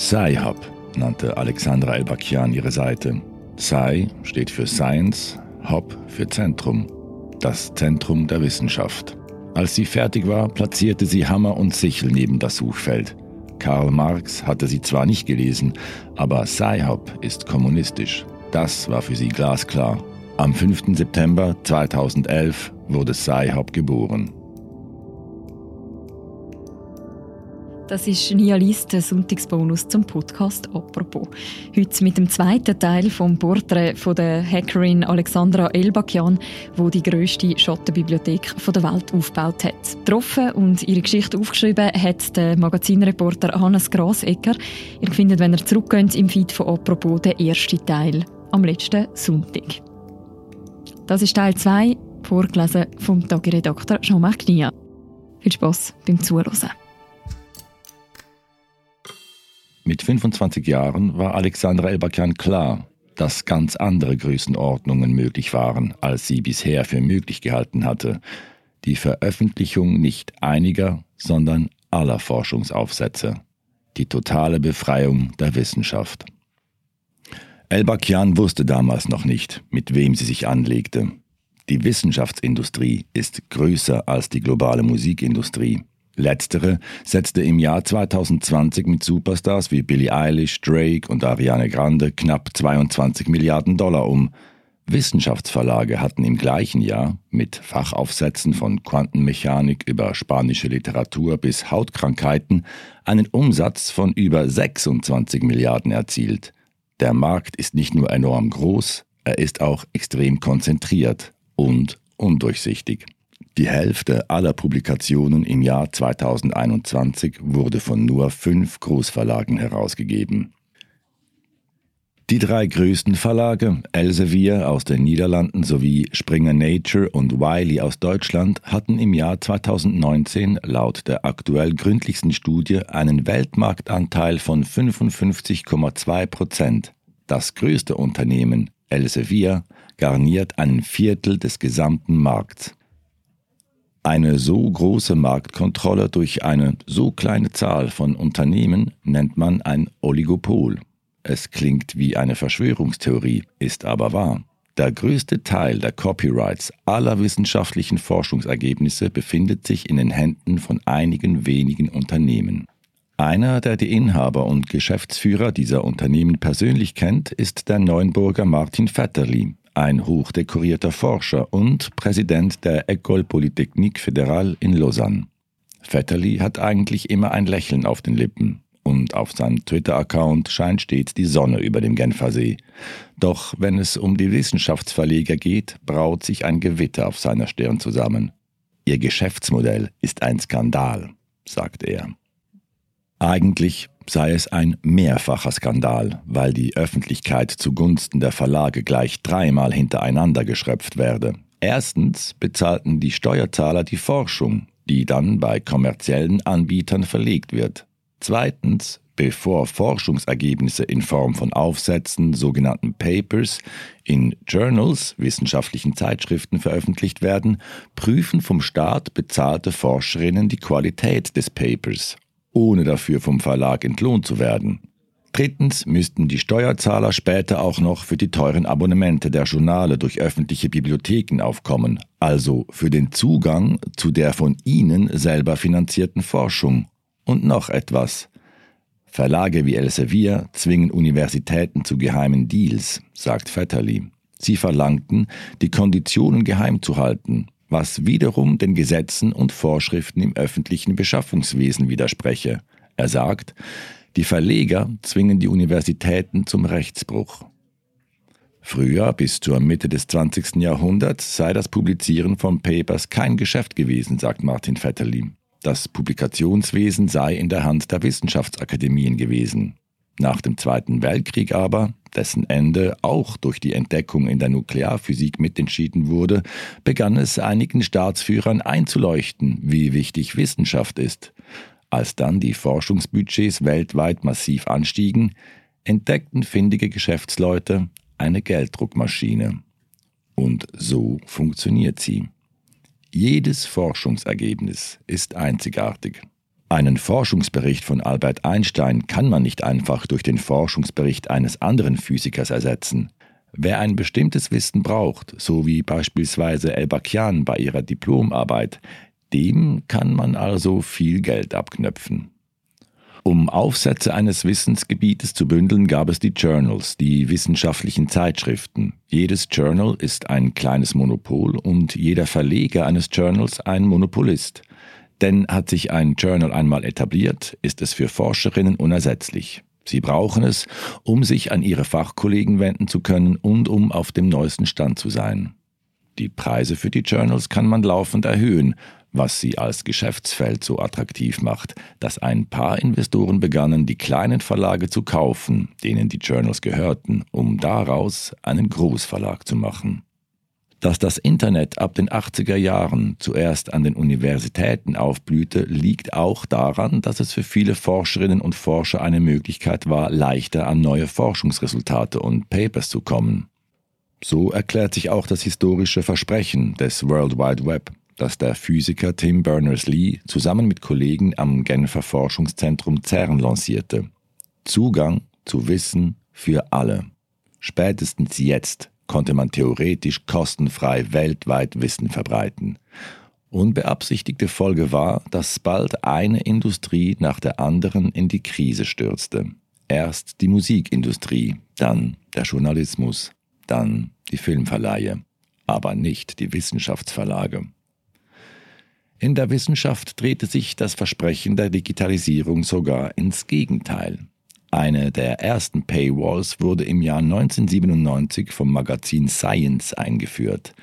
Sci-Hub nannte Alexandra Elbakian ihre Seite. Sci steht für Science, Hub für Zentrum. Das Zentrum der Wissenschaft. Als sie fertig war, platzierte sie Hammer und Sichel neben das Suchfeld. Karl Marx hatte sie zwar nicht gelesen, aber Sci-Hub ist kommunistisch. Das war für sie glasklar. Am 5. September 2011 wurde Sci-Hub geboren. Das ist Nia Lies, der Sonntagsbonus zum Podcast «Apropos». Heute mit dem zweiten Teil vom Porträt von der Hackerin Alexandra Elbakian, wo die grösste Schattenbibliothek der Welt aufgebaut hat. Getroffen und ihre Geschichte aufgeschrieben hat der Magazinreporter Hannes Grasecker. Ihr findet, wenn ihr zurückgeht, im Feed von «Apropos» den ersten Teil am letzten Sonntag. Das ist Teil 2, vorgelesen vom Tagiredakteur Jean-Marc Nia. Viel Spass beim Zuhören. Mit 25 Jahren war Alexandra Elbakian klar, dass ganz andere Größenordnungen möglich waren, als sie bisher für möglich gehalten hatte. Die Veröffentlichung nicht einiger, sondern aller Forschungsaufsätze. Die totale Befreiung der Wissenschaft. Elbakian wusste damals noch nicht, mit wem sie sich anlegte. Die Wissenschaftsindustrie ist größer als die globale Musikindustrie. Letztere setzte im Jahr 2020 mit Superstars wie Billie Eilish, Drake und Ariane Grande knapp 22 Milliarden Dollar um. Wissenschaftsverlage hatten im gleichen Jahr mit Fachaufsätzen von Quantenmechanik über spanische Literatur bis Hautkrankheiten einen Umsatz von über 26 Milliarden erzielt. Der Markt ist nicht nur enorm groß, er ist auch extrem konzentriert und undurchsichtig. Die Hälfte aller Publikationen im Jahr 2021 wurde von nur fünf Großverlagen herausgegeben. Die drei größten Verlage, Elsevier aus den Niederlanden sowie Springer Nature und Wiley aus Deutschland, hatten im Jahr 2019 laut der aktuell gründlichsten Studie einen Weltmarktanteil von 55,2 Prozent. Das größte Unternehmen, Elsevier, garniert ein Viertel des gesamten Markts. Eine so große Marktkontrolle durch eine so kleine Zahl von Unternehmen nennt man ein Oligopol. Es klingt wie eine Verschwörungstheorie, ist aber wahr. Der größte Teil der Copyrights aller wissenschaftlichen Forschungsergebnisse befindet sich in den Händen von einigen wenigen Unternehmen. Einer, der die Inhaber und Geschäftsführer dieser Unternehmen persönlich kennt, ist der Neuenburger Martin Vetterli, ein hochdekorierter Forscher und Präsident der École Polytechnique Fédérale in Lausanne. Vetterli hat eigentlich immer ein Lächeln auf den Lippen und auf seinem Twitter-Account scheint stets die Sonne über dem Genfersee. Doch wenn es um die Wissenschaftsverleger geht, braut sich ein Gewitter auf seiner Stirn zusammen. Ihr Geschäftsmodell ist ein Skandal, sagt er. Eigentlich sei es ein mehrfacher Skandal, weil die Öffentlichkeit zugunsten der Verlage gleich dreimal hintereinander geschröpft werde. Erstens bezahlten die Steuerzahler die Forschung, die dann bei kommerziellen Anbietern verlegt wird. Zweitens, bevor Forschungsergebnisse in Form von Aufsätzen, sogenannten Papers, in Journals, wissenschaftlichen Zeitschriften veröffentlicht werden, prüfen vom Staat bezahlte Forscherinnen die Qualität des Papers ohne dafür vom Verlag entlohnt zu werden. Drittens müssten die Steuerzahler später auch noch für die teuren Abonnemente der Journale durch öffentliche Bibliotheken aufkommen, also für den Zugang zu der von ihnen selber finanzierten Forschung. Und noch etwas. Verlage wie Elsevier zwingen Universitäten zu geheimen Deals, sagt Vetterli. Sie verlangten, die Konditionen geheim zu halten, was wiederum den Gesetzen und Vorschriften im öffentlichen Beschaffungswesen widerspreche. Er sagt, die Verleger zwingen die Universitäten zum Rechtsbruch. Früher, bis zur Mitte des 20. Jahrhunderts, sei das Publizieren von Papers kein Geschäft gewesen, sagt Martin Vetterli. Das Publikationswesen sei in der Hand der Wissenschaftsakademien gewesen. Nach dem Zweiten Weltkrieg aber, dessen Ende auch durch die Entdeckung in der Nuklearphysik mitentschieden wurde, begann es einigen Staatsführern einzuleuchten, wie wichtig Wissenschaft ist. Als dann die Forschungsbudgets weltweit massiv anstiegen, entdeckten findige Geschäftsleute eine Gelddruckmaschine. Und so funktioniert sie. Jedes Forschungsergebnis ist einzigartig. Einen Forschungsbericht von Albert Einstein kann man nicht einfach durch den Forschungsbericht eines anderen Physikers ersetzen. Wer ein bestimmtes Wissen braucht, so wie beispielsweise Elbakian bei ihrer Diplomarbeit, dem kann man also viel Geld abknöpfen. Um Aufsätze eines Wissensgebietes zu bündeln, gab es die Journals, die wissenschaftlichen Zeitschriften. Jedes Journal ist ein kleines Monopol und jeder Verleger eines Journals ein Monopolist. Denn hat sich ein Journal einmal etabliert, ist es für Forscherinnen unersetzlich. Sie brauchen es, um sich an ihre Fachkollegen wenden zu können und um auf dem neuesten Stand zu sein. Die Preise für die Journals kann man laufend erhöhen, was sie als Geschäftsfeld so attraktiv macht, dass ein paar Investoren begannen, die kleinen Verlage zu kaufen, denen die Journals gehörten, um daraus einen Großverlag zu machen. Dass das Internet ab den 80er Jahren zuerst an den Universitäten aufblühte, liegt auch daran, dass es für viele Forscherinnen und Forscher eine Möglichkeit war, leichter an neue Forschungsresultate und Papers zu kommen. So erklärt sich auch das historische Versprechen des World Wide Web, das der Physiker Tim Berners-Lee zusammen mit Kollegen am Genfer Forschungszentrum CERN lancierte. Zugang zu Wissen für alle. Spätestens jetzt konnte man theoretisch kostenfrei weltweit Wissen verbreiten. Unbeabsichtigte Folge war, dass bald eine Industrie nach der anderen in die Krise stürzte. Erst die Musikindustrie, dann der Journalismus, dann die Filmverleihe, aber nicht die Wissenschaftsverlage. In der Wissenschaft drehte sich das Versprechen der Digitalisierung sogar ins Gegenteil. Eine der ersten Paywalls wurde im Jahr 1997 vom Magazin Science eingeführt.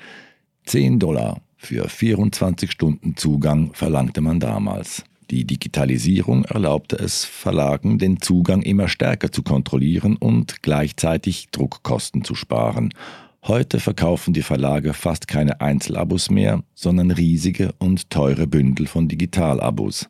10 Dollar für 24 Stunden Zugang verlangte man damals. Die Digitalisierung erlaubte es Verlagen, den Zugang immer stärker zu kontrollieren und gleichzeitig Druckkosten zu sparen. Heute verkaufen die Verlage fast keine Einzelabos mehr, sondern riesige und teure Bündel von Digitalabos.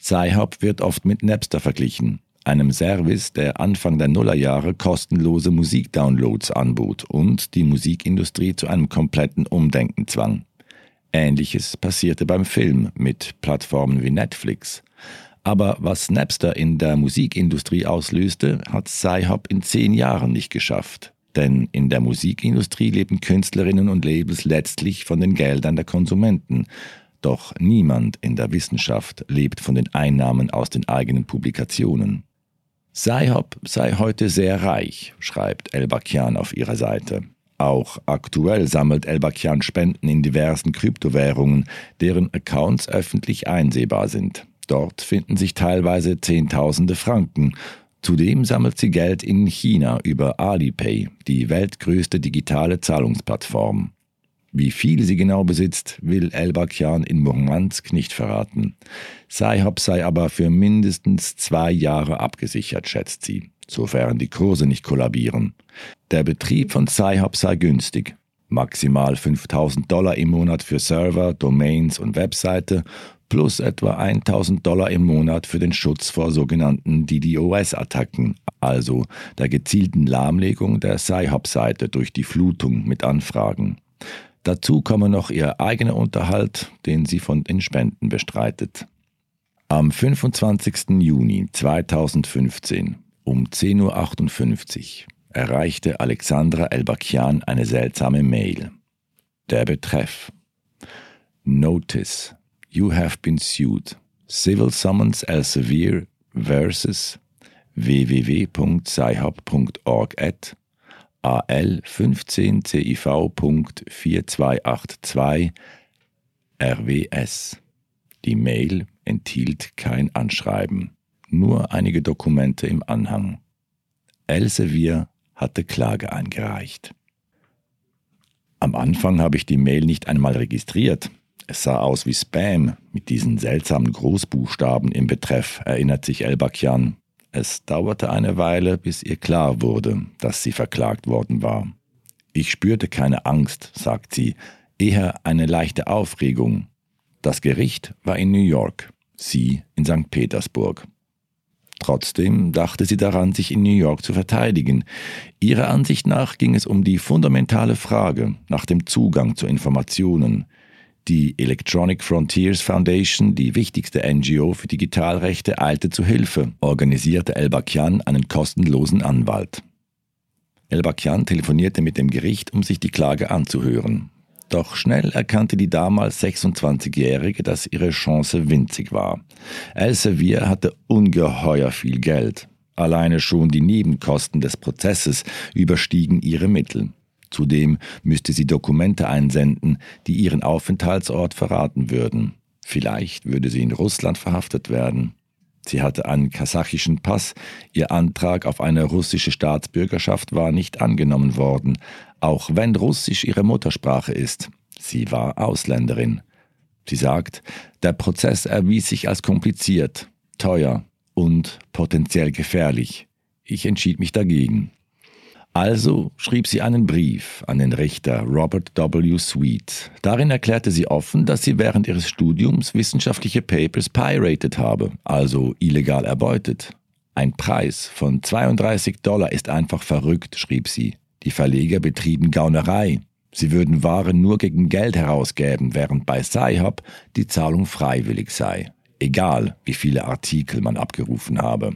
Sci-Hub wird oft mit Napster verglichen einem Service, der Anfang der Nullerjahre kostenlose Musikdownloads anbot und die Musikindustrie zu einem kompletten Umdenken zwang. Ähnliches passierte beim Film mit Plattformen wie Netflix. Aber was Napster in der Musikindustrie auslöste, hat Sci-Hop in zehn Jahren nicht geschafft. Denn in der Musikindustrie leben Künstlerinnen und Labels letztlich von den Geldern der Konsumenten. Doch niemand in der Wissenschaft lebt von den Einnahmen aus den eigenen Publikationen. Sci-Hop sei heute sehr reich, schreibt Elbakian auf ihrer Seite. Auch aktuell sammelt Elbakian Spenden in diversen Kryptowährungen, deren Accounts öffentlich einsehbar sind. Dort finden sich teilweise Zehntausende Franken. Zudem sammelt sie Geld in China über Alipay, die weltgrößte digitale Zahlungsplattform. Wie viel sie genau besitzt, will Elbakian in Murmansk nicht verraten. Sci-Hop sei aber für mindestens zwei Jahre abgesichert, schätzt sie, sofern die Kurse nicht kollabieren. Der Betrieb von Sci-Hop sei günstig. Maximal 5000 Dollar im Monat für Server, Domains und Webseite plus etwa 1000 Dollar im Monat für den Schutz vor sogenannten DDoS-Attacken, also der gezielten Lahmlegung der Sci-Hop-Seite durch die Flutung mit Anfragen. Dazu komme noch ihr eigener Unterhalt, den sie von den Spenden bestreitet. Am 25. Juni 2015 um 10.58 Uhr erreichte Alexandra Elbakian eine seltsame Mail. Der Betreff Notice You have been sued. Civil Summons Elsevier versus www.sci-hub.org at AL 15 CIV.4282 RWS. Die Mail enthielt kein Anschreiben, nur einige Dokumente im Anhang. Elsevier hatte Klage eingereicht. Am Anfang habe ich die Mail nicht einmal registriert. Es sah aus wie Spam mit diesen seltsamen Großbuchstaben im Betreff, erinnert sich Elbakian. Es dauerte eine Weile, bis ihr klar wurde, dass sie verklagt worden war. Ich spürte keine Angst, sagt sie, eher eine leichte Aufregung. Das Gericht war in New York, sie in St. Petersburg. Trotzdem dachte sie daran, sich in New York zu verteidigen. Ihrer Ansicht nach ging es um die fundamentale Frage nach dem Zugang zu Informationen. Die Electronic Frontiers Foundation, die wichtigste NGO für Digitalrechte, eilte zu Hilfe, organisierte Elbakian einen kostenlosen Anwalt. Elbakian telefonierte mit dem Gericht, um sich die Klage anzuhören. Doch schnell erkannte die damals 26-Jährige, dass ihre Chance winzig war. Elsevier hatte ungeheuer viel Geld. Alleine schon die Nebenkosten des Prozesses überstiegen ihre Mittel. Zudem müsste sie Dokumente einsenden, die ihren Aufenthaltsort verraten würden. Vielleicht würde sie in Russland verhaftet werden. Sie hatte einen kasachischen Pass, ihr Antrag auf eine russische Staatsbürgerschaft war nicht angenommen worden, auch wenn Russisch ihre Muttersprache ist. Sie war Ausländerin. Sie sagt, der Prozess erwies sich als kompliziert, teuer und potenziell gefährlich. Ich entschied mich dagegen. Also schrieb sie einen Brief an den Richter Robert W. Sweet. Darin erklärte sie offen, dass sie während ihres Studiums wissenschaftliche Papers pirated habe, also illegal erbeutet. Ein Preis von 32 Dollar ist einfach verrückt, schrieb sie. Die Verleger betrieben Gaunerei. Sie würden Waren nur gegen Geld herausgeben, während bei Sci-Hub die Zahlung freiwillig sei, egal wie viele Artikel man abgerufen habe.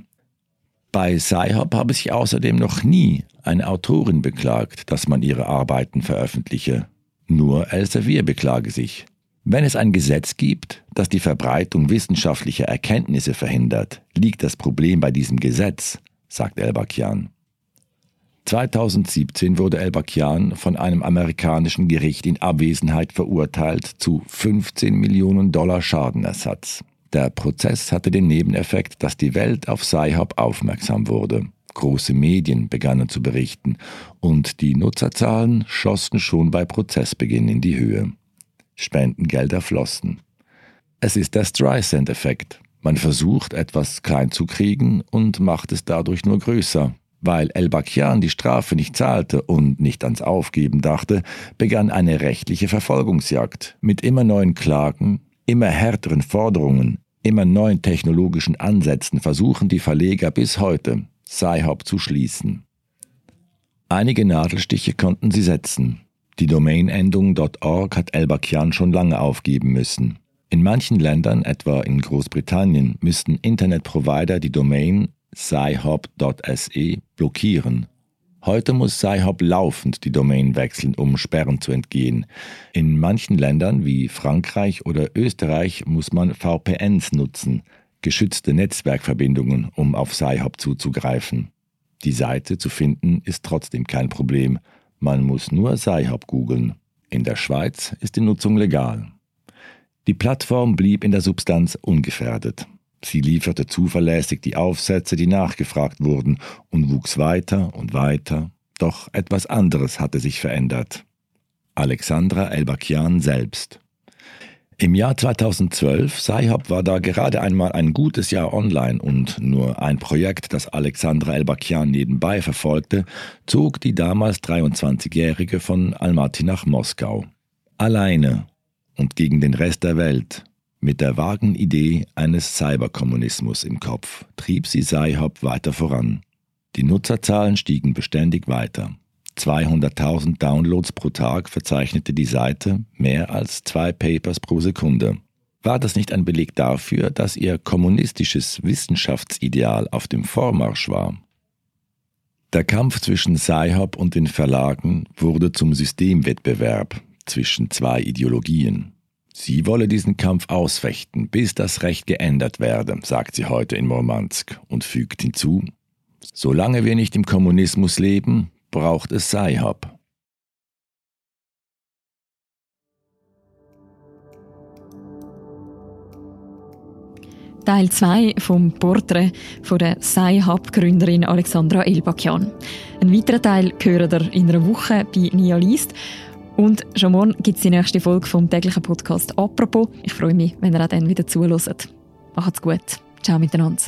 Bei Sci-Hub habe sich außerdem noch nie eine Autorin beklagt, dass man ihre Arbeiten veröffentliche. Nur Elsevier beklage sich. Wenn es ein Gesetz gibt, das die Verbreitung wissenschaftlicher Erkenntnisse verhindert, liegt das Problem bei diesem Gesetz, sagt Elbakian. 2017 wurde Elbakian von einem amerikanischen Gericht in Abwesenheit verurteilt zu 15 Millionen Dollar Schadenersatz. Der Prozess hatte den Nebeneffekt, dass die Welt auf Sci-Hub aufmerksam wurde. Große Medien begannen zu berichten und die Nutzerzahlen schossen schon bei Prozessbeginn in die Höhe. Spendengelder flossen. Es ist der Streisand-Effekt. Man versucht, etwas klein zu kriegen und macht es dadurch nur größer. Weil El-Bakian die Strafe nicht zahlte und nicht ans Aufgeben dachte, begann eine rechtliche Verfolgungsjagd mit immer neuen Klagen, immer härteren Forderungen, immer neuen technologischen Ansätzen versuchen die Verleger bis heute, Sci-Hop zu schließen. Einige Nadelstiche konnten sie setzen. Die Domainendung .org hat Elbakian schon lange aufgeben müssen. In manchen Ländern, etwa in Großbritannien, müssten Internetprovider die Domain sci-hop.se blockieren Heute muss Sci-Hop laufend die Domain wechseln, um Sperren zu entgehen. In manchen Ländern wie Frankreich oder Österreich muss man VPNs nutzen, geschützte Netzwerkverbindungen, um auf Sci-Hop zuzugreifen. Die Seite zu finden ist trotzdem kein Problem. Man muss nur Sci-Hop googeln. In der Schweiz ist die Nutzung legal. Die Plattform blieb in der Substanz ungefährdet. Sie lieferte zuverlässig die Aufsätze, die nachgefragt wurden, und wuchs weiter und weiter. Doch etwas anderes hatte sich verändert. Alexandra Elbakian selbst. Im Jahr 2012, Sci-Hub war da gerade einmal ein gutes Jahr online und nur ein Projekt, das Alexandra Elbakian nebenbei verfolgte, zog die damals 23-Jährige von Almaty nach Moskau. Alleine und gegen den Rest der Welt, mit der vagen Idee eines Cyberkommunismus im Kopf trieb sie Sci-Hop weiter voran. Die Nutzerzahlen stiegen beständig weiter. 200.000 Downloads pro Tag verzeichnete die Seite, mehr als zwei Papers pro Sekunde. War das nicht ein Beleg dafür, dass ihr kommunistisches Wissenschaftsideal auf dem Vormarsch war? Der Kampf zwischen Sci-Hop und den Verlagen wurde zum Systemwettbewerb zwischen zwei Ideologien. Sie wolle diesen Kampf ausfechten, bis das Recht geändert werde, sagt sie heute in Murmansk und fügt hinzu, solange wir nicht im Kommunismus leben, braucht es Sci-Hub. Teil 2 vom Porträt von der Sci-Hub-Gründerin Alexandra Elbakian. Ein weiterer Teil hören in einer Woche bei Nia Liest. Und schon morgen gibt es die nächste Folge vom täglichen Podcast «Apropos». Ich freue mich, wenn ihr auch dann wieder zuhört. Macht's gut. Ciao miteinander.